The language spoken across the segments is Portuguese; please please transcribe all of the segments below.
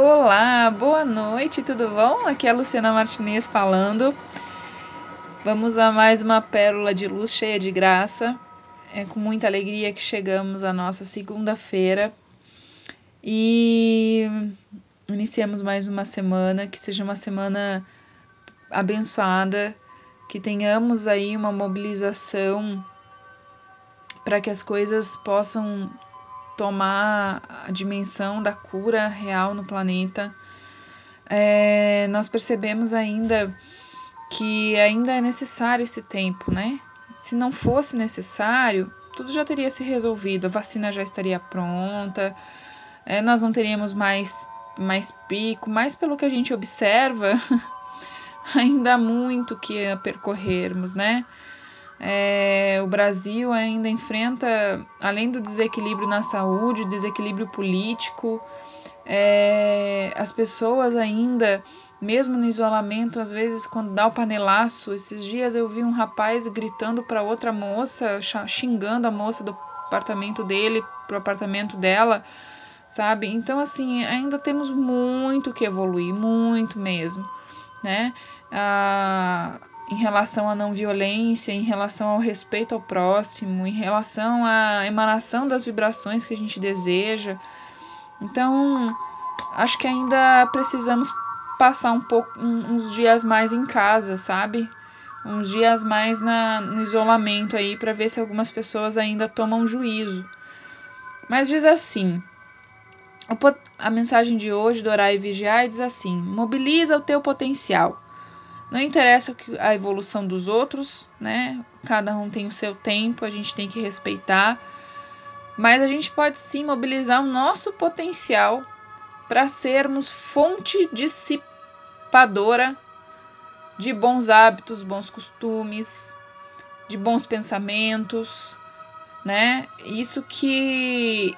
Olá, boa noite, tudo bom? Aqui é a Luciana Martinez falando. Vamos a mais uma pérola de luz cheia de graça. É com muita alegria que chegamos à nossa segunda-feira e iniciamos mais uma semana. Que seja uma semana abençoada, que tenhamos aí uma mobilização para que as coisas possam tomar a dimensão da cura real no planeta. É, nós percebemos ainda que ainda é necessário esse tempo, né? Se não fosse necessário, tudo já teria se resolvido, a vacina já estaria pronta, é, nós não teríamos mais, mais pico, mas pelo que a gente observa, ainda há muito que percorrermos, né? É, o Brasil ainda enfrenta, além do desequilíbrio na saúde, desequilíbrio político, é, as pessoas ainda, mesmo no isolamento, às vezes quando dá o panelaço, esses dias eu vi um rapaz gritando para outra moça, xingando a moça do apartamento dele, pro apartamento dela, sabe? Então assim, ainda temos muito que evoluir, muito mesmo, né? Ah, em relação à não violência, em relação ao respeito ao próximo, em relação à emanação das vibrações que a gente deseja. Então, acho que ainda precisamos passar um pouco uns dias mais em casa, sabe? Uns dias mais na, no isolamento aí para ver se algumas pessoas ainda tomam juízo. Mas diz assim: a mensagem de hoje do Orar e Vigiar diz assim: mobiliza o teu potencial. Não interessa a evolução dos outros, né? Cada um tem o seu tempo, a gente tem que respeitar. Mas a gente pode sim mobilizar o nosso potencial para sermos fonte dissipadora de bons hábitos, bons costumes, de bons pensamentos, né? Isso que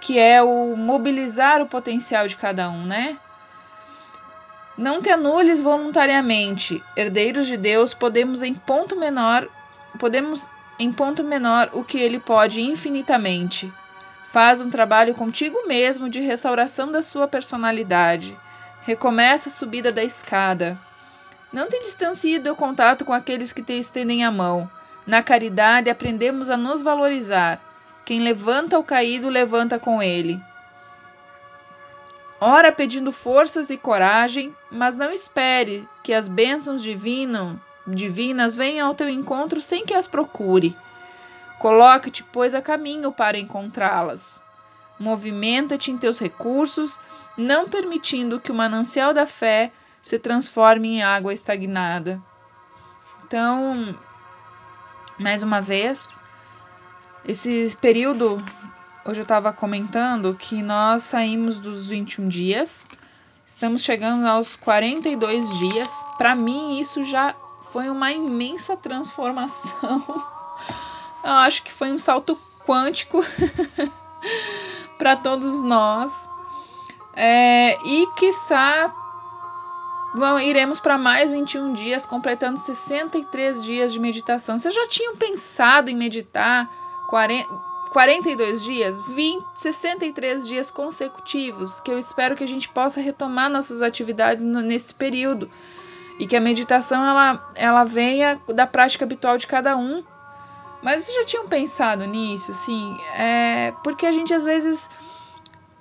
que é o mobilizar o potencial de cada um, né? Não te anules voluntariamente. Herdeiros de Deus, podemos em ponto menor, podemos em ponto menor o que ele pode infinitamente. Faz um trabalho contigo mesmo de restauração da sua personalidade. Recomeça a subida da escada. Não te distancie do contato com aqueles que te estendem a mão. Na caridade aprendemos a nos valorizar. Quem levanta o caído, levanta com ele ora pedindo forças e coragem, mas não espere que as bênçãos divinas venham ao teu encontro sem que as procure. Coloca-te, pois, a caminho para encontrá-las. Movimenta-te em teus recursos, não permitindo que o manancial da fé se transforme em água estagnada. Então, mais uma vez, esse período hoje eu estava comentando que nós saímos dos 21 dias, estamos chegando aos 42 dias. Para mim, isso já foi uma imensa transformação. Eu acho que foi um salto quântico para todos nós. É, e quiçá vamos, iremos para mais 21 dias, completando 63 dias de meditação. Vocês já tinham pensado em meditar 40, 42 dias, 20, 63 dias consecutivos, que eu espero que a gente possa retomar nossas atividades no, nesse período e que a meditação ela, ela venha da prática habitual de cada um. Mas vocês já tinham pensado nisso, assim? É, porque a gente às vezes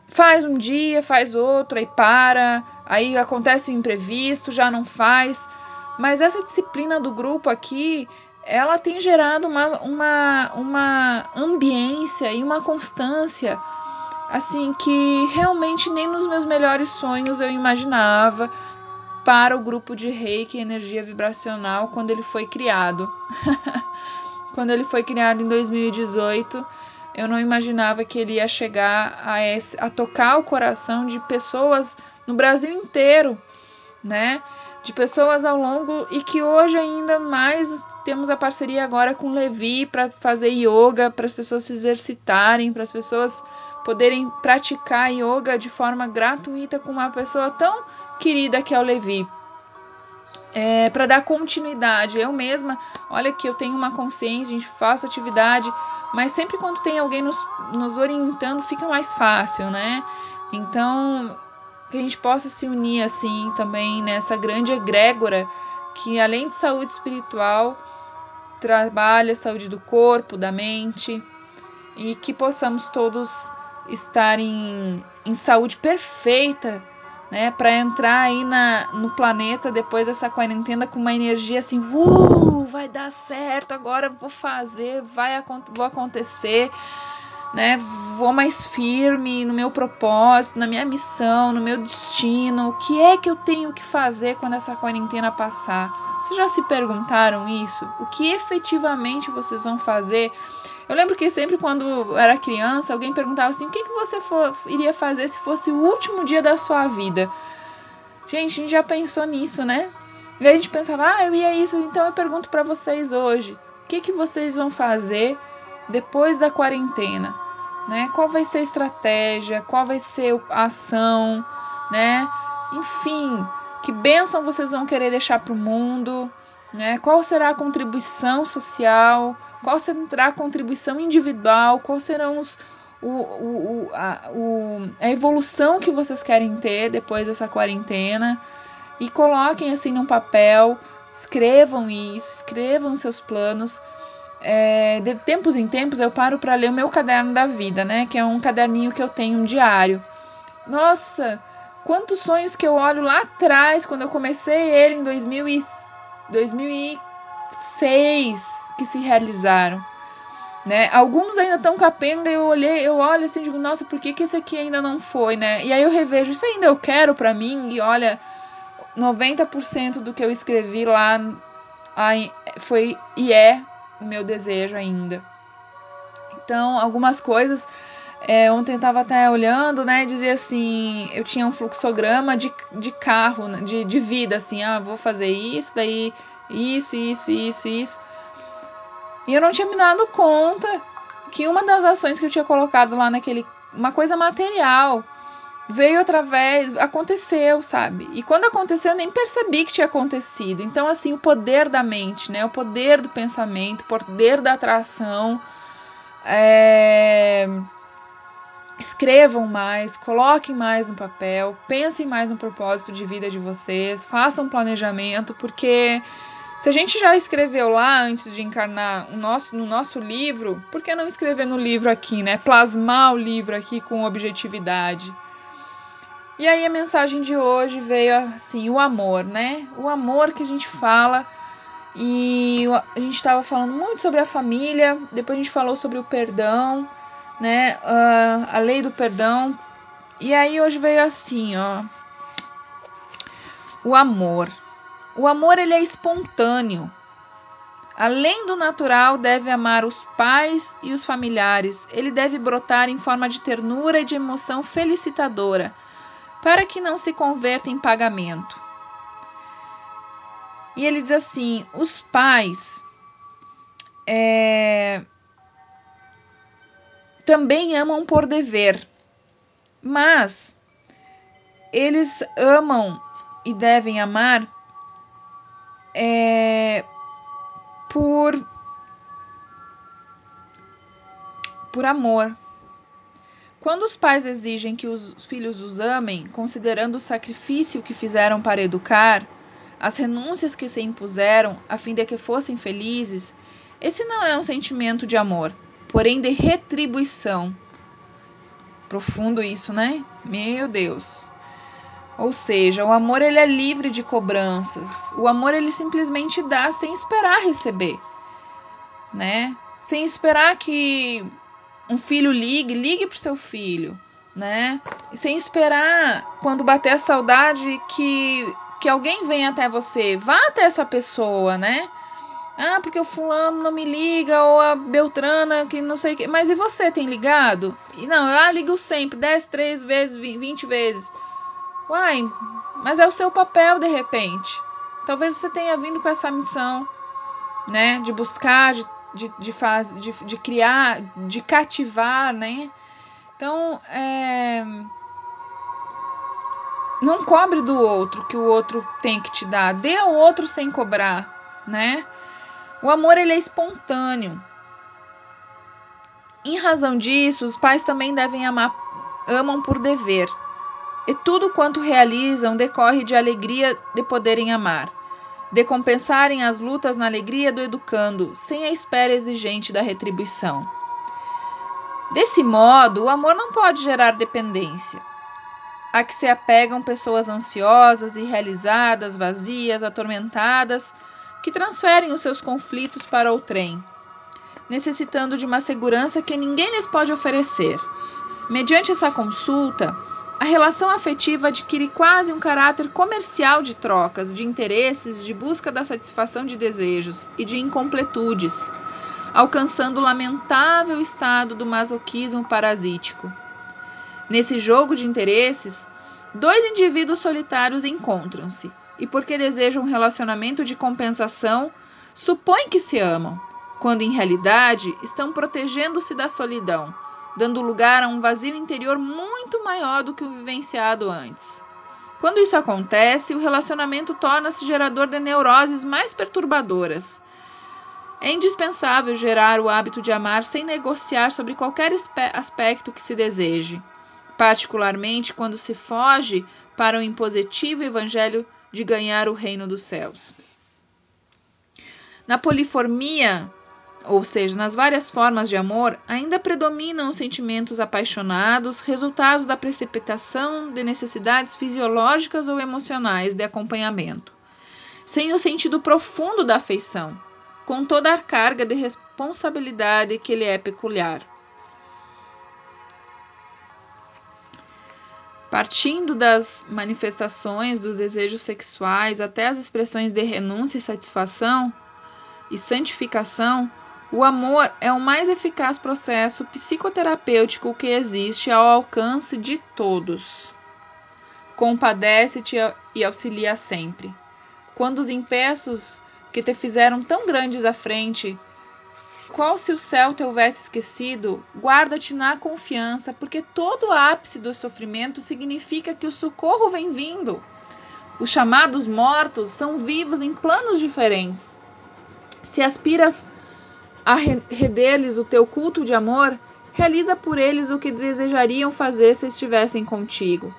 faz um dia, faz outro, aí para, aí acontece um imprevisto, já não faz. Mas essa disciplina do grupo aqui, ela tem gerado uma, uma, uma ambiência e uma constância assim que realmente nem nos meus melhores sonhos eu imaginava para o grupo de Reiki Energia Vibracional quando ele foi criado. quando ele foi criado em 2018, eu não imaginava que ele ia chegar a, esse, a tocar o coração de pessoas no Brasil inteiro, né? De pessoas ao longo e que hoje ainda mais temos a parceria agora com Levi para fazer yoga, para as pessoas se exercitarem, para as pessoas poderem praticar yoga de forma gratuita com uma pessoa tão querida que é o Levi. É, para dar continuidade, eu mesma, olha que eu tenho uma consciência, a gente faço atividade, mas sempre quando tem alguém nos, nos orientando fica mais fácil, né? Então que a gente possa se unir assim também nessa grande egrégora que além de saúde espiritual trabalha a saúde do corpo, da mente e que possamos todos estar em, em saúde perfeita, né, para entrar aí na, no planeta depois dessa quarentena com uma energia assim, uh, vai dar certo, agora vou fazer, vai vou acontecer, né? Vou mais firme no meu propósito, na minha missão, no meu destino. O que é que eu tenho que fazer quando essa quarentena passar? Vocês já se perguntaram isso? O que efetivamente vocês vão fazer? Eu lembro que sempre quando eu era criança, alguém perguntava assim: o que, que você for, iria fazer se fosse o último dia da sua vida? Gente, a gente já pensou nisso, né? E a gente pensava: ah, eu ia isso, então eu pergunto para vocês hoje: o que, que vocês vão fazer depois da quarentena? Né? Qual vai ser a estratégia? Qual vai ser a ação? Né? Enfim, que bênção vocês vão querer deixar para o mundo? Né? Qual será a contribuição social? Qual será a contribuição individual? Quais serão os, o, o, a, o, a evolução que vocês querem ter depois dessa quarentena? E coloquem assim num papel, escrevam isso, escrevam seus planos. É, de tempos em tempos eu paro para ler o meu caderno da vida, né? Que é um caderninho que eu tenho um diário. Nossa, quantos sonhos que eu olho lá atrás, quando eu comecei ele em 2000 e 2006 que se realizaram. Né? Alguns ainda estão capenga, eu olhei, eu olho assim, digo, nossa, por que, que esse aqui ainda não foi, né? E aí eu revejo, isso ainda eu quero para mim, e olha, 90% do que eu escrevi lá foi e é o meu desejo ainda. Então, algumas coisas é, ontem eu tava até olhando, né? Dizia assim: eu tinha um fluxograma de, de carro, né, de, de vida, assim, ah, vou fazer isso, daí isso, isso, isso, isso. E eu não tinha me dado conta que uma das ações que eu tinha colocado lá naquele. Uma coisa material veio através. Aconteceu, sabe? E quando aconteceu, eu nem percebi que tinha acontecido. Então, assim, o poder da mente, né? O poder do pensamento, o poder da atração. É escrevam mais, coloquem mais no papel, pensem mais no propósito de vida de vocês, façam planejamento, porque se a gente já escreveu lá antes de encarnar o nosso, no nosso livro, por que não escrever no livro aqui, né? Plasmar o livro aqui com objetividade. E aí a mensagem de hoje veio assim, o amor, né? O amor que a gente fala e a gente estava falando muito sobre a família, depois a gente falou sobre o perdão né? Uh, a lei do perdão. E aí hoje veio assim, ó. O amor. O amor ele é espontâneo. Além do natural, deve amar os pais e os familiares. Ele deve brotar em forma de ternura e de emoção felicitadora, para que não se converta em pagamento. E ele diz assim: os pais é, também amam por dever, mas eles amam e devem amar é, por por amor. Quando os pais exigem que os filhos os amem, considerando o sacrifício que fizeram para educar, as renúncias que se impuseram a fim de que fossem felizes, esse não é um sentimento de amor, porém de retribuição. Profundo isso, né? Meu Deus. Ou seja, o amor ele é livre de cobranças. O amor ele simplesmente dá sem esperar receber, né? Sem esperar que um filho ligue, ligue pro seu filho, né? Sem esperar quando bater a saudade que que alguém venha até você, vá até essa pessoa, né? Ah, porque o fulano não me liga, ou a Beltrana que não sei o que. Mas e você, tem ligado? E não, eu ah, ligo sempre, 10, 3 vezes, 20 vezes. Uai, mas é o seu papel de repente. Talvez você tenha vindo com essa missão, né? De buscar, de, de, de, faz, de, de criar, de cativar, né? Então, é... não cobre do outro que o outro tem que te dar. Dê ao outro sem cobrar, né? O amor ele é espontâneo. Em razão disso, os pais também devem amar, amam por dever, e tudo quanto realizam decorre de alegria de poderem amar, de compensarem as lutas na alegria do educando, sem a espera exigente da retribuição. Desse modo, o amor não pode gerar dependência, a que se apegam pessoas ansiosas, irrealizadas, vazias, atormentadas, que transferem os seus conflitos para o trem, necessitando de uma segurança que ninguém lhes pode oferecer. Mediante essa consulta, a relação afetiva adquire quase um caráter comercial de trocas, de interesses, de busca da satisfação de desejos e de incompletudes, alcançando o lamentável estado do masoquismo parasítico. Nesse jogo de interesses, dois indivíduos solitários encontram-se e, porque desejam um relacionamento de compensação, supõem que se amam, quando em realidade estão protegendo-se da solidão, dando lugar a um vazio interior muito maior do que o vivenciado antes. Quando isso acontece, o relacionamento torna-se gerador de neuroses mais perturbadoras. É indispensável gerar o hábito de amar sem negociar sobre qualquer aspecto que se deseje particularmente quando se foge para o impositivo evangelho de ganhar o reino dos céus. Na poliformia, ou seja, nas várias formas de amor, ainda predominam os sentimentos apaixonados, resultados da precipitação de necessidades fisiológicas ou emocionais de acompanhamento, sem o sentido profundo da afeição, com toda a carga de responsabilidade que lhe é peculiar. Partindo das manifestações dos desejos sexuais até as expressões de renúncia e satisfação e santificação, o amor é o mais eficaz processo psicoterapêutico que existe ao alcance de todos. Compadece-te e auxilia sempre. Quando os impeços que te fizeram tão grandes à frente qual se o céu te houvesse esquecido, guarda-te na confiança, porque todo ápice do sofrimento significa que o socorro vem vindo. Os chamados mortos são vivos em planos diferentes. Se aspiras a render-lhes o teu culto de amor, realiza por eles o que desejariam fazer se estivessem contigo.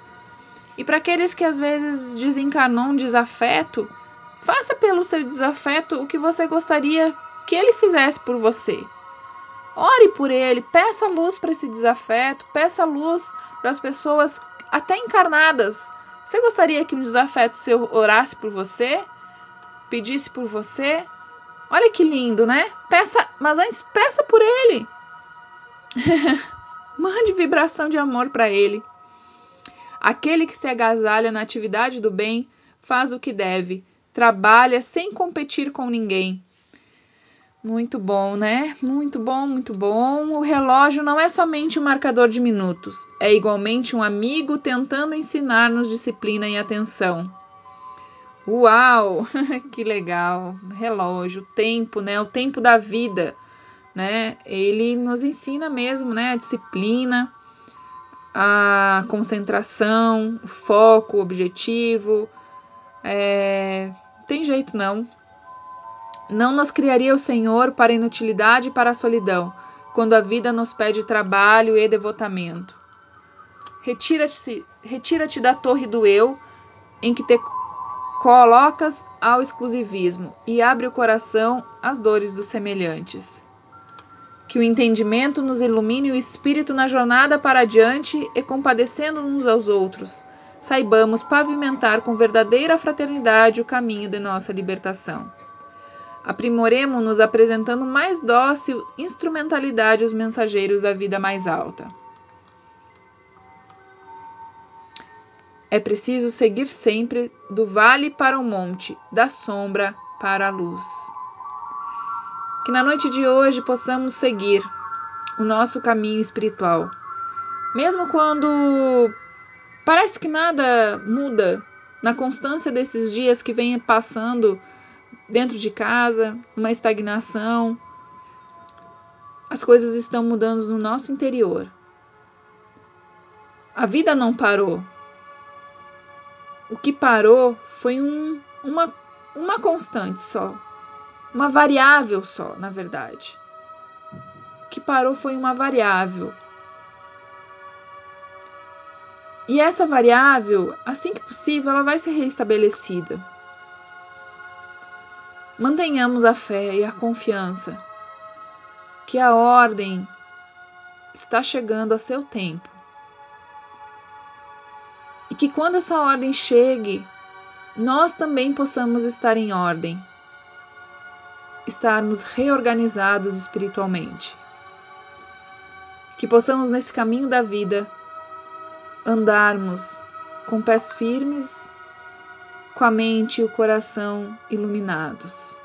E para aqueles que às vezes desencarnam um desafeto, faça pelo seu desafeto o que você gostaria que ele fizesse por você. Ore por ele, peça luz para esse desafeto, peça luz para as pessoas até encarnadas. Você gostaria que um desafeto seu orasse por você? Pedisse por você? Olha que lindo, né? Peça, mas antes peça por ele. Mande vibração de amor para ele. Aquele que se agasalha na atividade do bem faz o que deve, trabalha sem competir com ninguém, muito bom, né? Muito bom, muito bom. O relógio não é somente um marcador de minutos, é igualmente um amigo tentando ensinar-nos disciplina e atenção. Uau! que legal! Relógio, tempo, né? O tempo da vida, né? Ele nos ensina mesmo, né? A disciplina, a concentração, o foco, o objetivo. É... Tem jeito não. Não nos criaria o Senhor para a inutilidade e para a solidão, quando a vida nos pede trabalho e devotamento. Retira-te retira da torre do eu, em que te colocas ao exclusivismo, e abre o coração às dores dos semelhantes. Que o entendimento nos ilumine o espírito na jornada para adiante e compadecendo uns aos outros, saibamos pavimentar com verdadeira fraternidade o caminho de nossa libertação. Aprimoremos-nos apresentando mais dócil instrumentalidade aos mensageiros da vida mais alta. É preciso seguir sempre do vale para o monte, da sombra para a luz. Que na noite de hoje possamos seguir o nosso caminho espiritual. Mesmo quando parece que nada muda na constância desses dias que vem passando dentro de casa, uma estagnação. As coisas estão mudando no nosso interior. A vida não parou. O que parou foi um, uma, uma constante só. Uma variável só, na verdade. O que parou foi uma variável. E essa variável, assim que possível, ela vai ser reestabelecida. Mantenhamos a fé e a confiança que a ordem está chegando a seu tempo. Que quando essa ordem chegue, nós também possamos estar em ordem, estarmos reorganizados espiritualmente. Que possamos, nesse caminho da vida, andarmos com pés firmes, com a mente e o coração iluminados.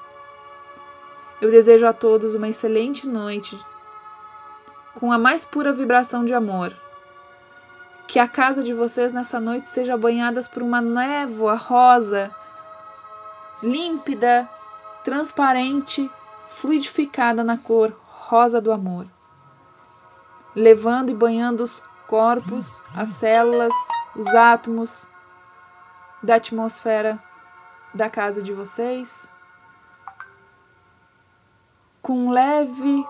Eu desejo a todos uma excelente noite, com a mais pura vibração de amor. Que a casa de vocês nessa noite seja banhada por uma névoa rosa, límpida, transparente, fluidificada na cor rosa do amor, levando e banhando os corpos, as células, os átomos da atmosfera da casa de vocês, com um leve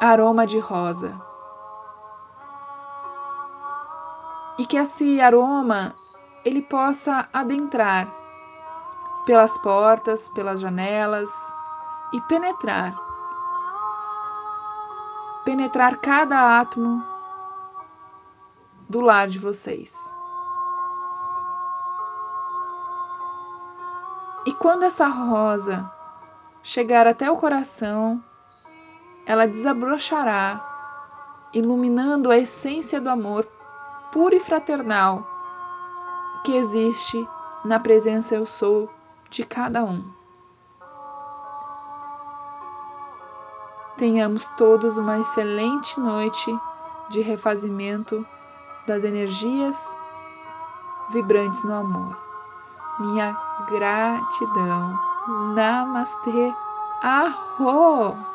aroma de rosa. E que esse aroma ele possa adentrar pelas portas, pelas janelas e penetrar. Penetrar cada átomo do lar de vocês. E quando essa rosa chegar até o coração, ela desabrochará, iluminando a essência do amor puro e fraternal que existe na presença eu sou de cada um. Tenhamos todos uma excelente noite de refazimento das energias vibrantes no amor. Minha gratidão. Namastê. Arro!